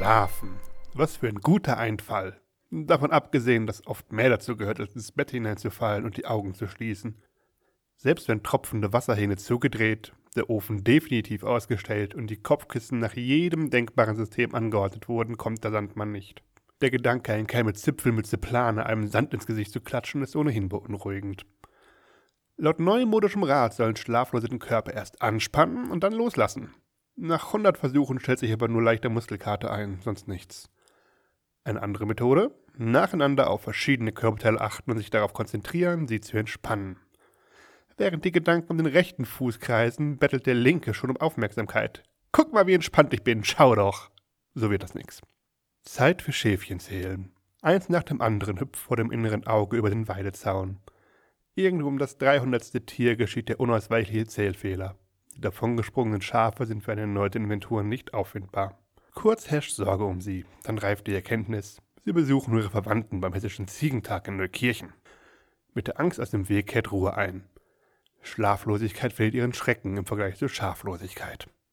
Schlafen. Was für ein guter Einfall. Davon abgesehen, dass oft mehr dazu gehört, als ins Bett hineinzufallen und die Augen zu schließen. Selbst wenn tropfende Wasserhähne zugedreht, der Ofen definitiv ausgestellt und die Kopfkissen nach jedem denkbaren System angeordnet wurden, kommt der Sandmann nicht. Der Gedanke, ein Kerl mit Zipfelmütze einem Sand ins Gesicht zu klatschen, ist ohnehin beunruhigend. Laut neumodischem Rat sollen Schlaflose den Körper erst anspannen und dann loslassen. Nach 100 Versuchen stellt sich aber nur leichter Muskelkater ein, sonst nichts. Eine andere Methode? Nacheinander auf verschiedene Körperteile achten und sich darauf konzentrieren, sie zu entspannen. Während die Gedanken um den rechten Fuß kreisen, bettelt der linke schon um Aufmerksamkeit. Guck mal, wie entspannt ich bin, schau doch. So wird das nix. Zeit für Schäfchen zählen. Eins nach dem anderen hüpft vor dem inneren Auge über den Weidezaun. Irgendwo um das dreihundertste Tier geschieht der unausweichliche Zählfehler. Die davongesprungenen Schafe sind für eine erneute Inventur nicht auffindbar. Kurz herrscht Sorge um sie, dann reift die Erkenntnis, sie besuchen ihre Verwandten beim hessischen Ziegentag in Neukirchen. Mit der Angst aus dem Weg kehrt Ruhe ein. Schlaflosigkeit fehlt ihren Schrecken im Vergleich zur Schaflosigkeit.